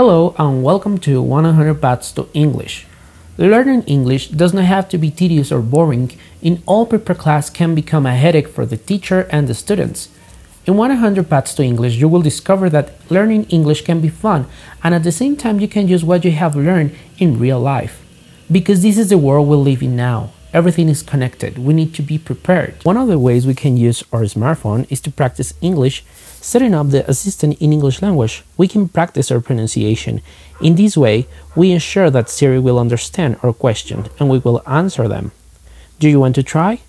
and welcome to 100 Paths to English. Learning English does not have to be tedious or boring. In all paper class can become a headache for the teacher and the students. In 100 Paths to English, you will discover that learning English can be fun and at the same time you can use what you have learned in real life. Because this is the world we live in now. Everything is connected. We need to be prepared. One of the ways we can use our smartphone is to practice English. Setting up the assistant in English language, we can practice our pronunciation. In this way, we ensure that Siri will understand our questions and we will answer them. Do you want to try?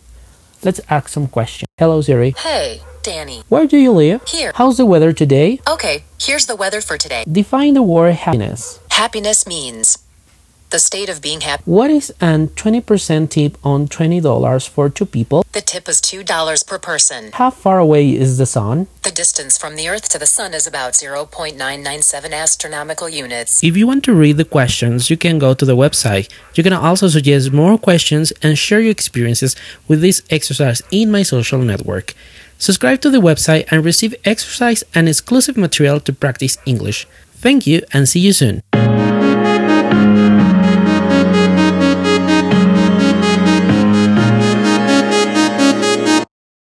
Let's ask some questions. Hello Siri. Hey, Danny. Where do you live? Here. How's the weather today? Okay, here's the weather for today. Define the word happiness. Happiness means the state of being happy. What is an 20% tip on $20 for two people? The tip is $2 per person. How far away is the sun? The distance from the Earth to the Sun is about 0.997 astronomical units. If you want to read the questions, you can go to the website. You can also suggest more questions and share your experiences with this exercise in my social network. Subscribe to the website and receive exercise and exclusive material to practice English. Thank you and see you soon.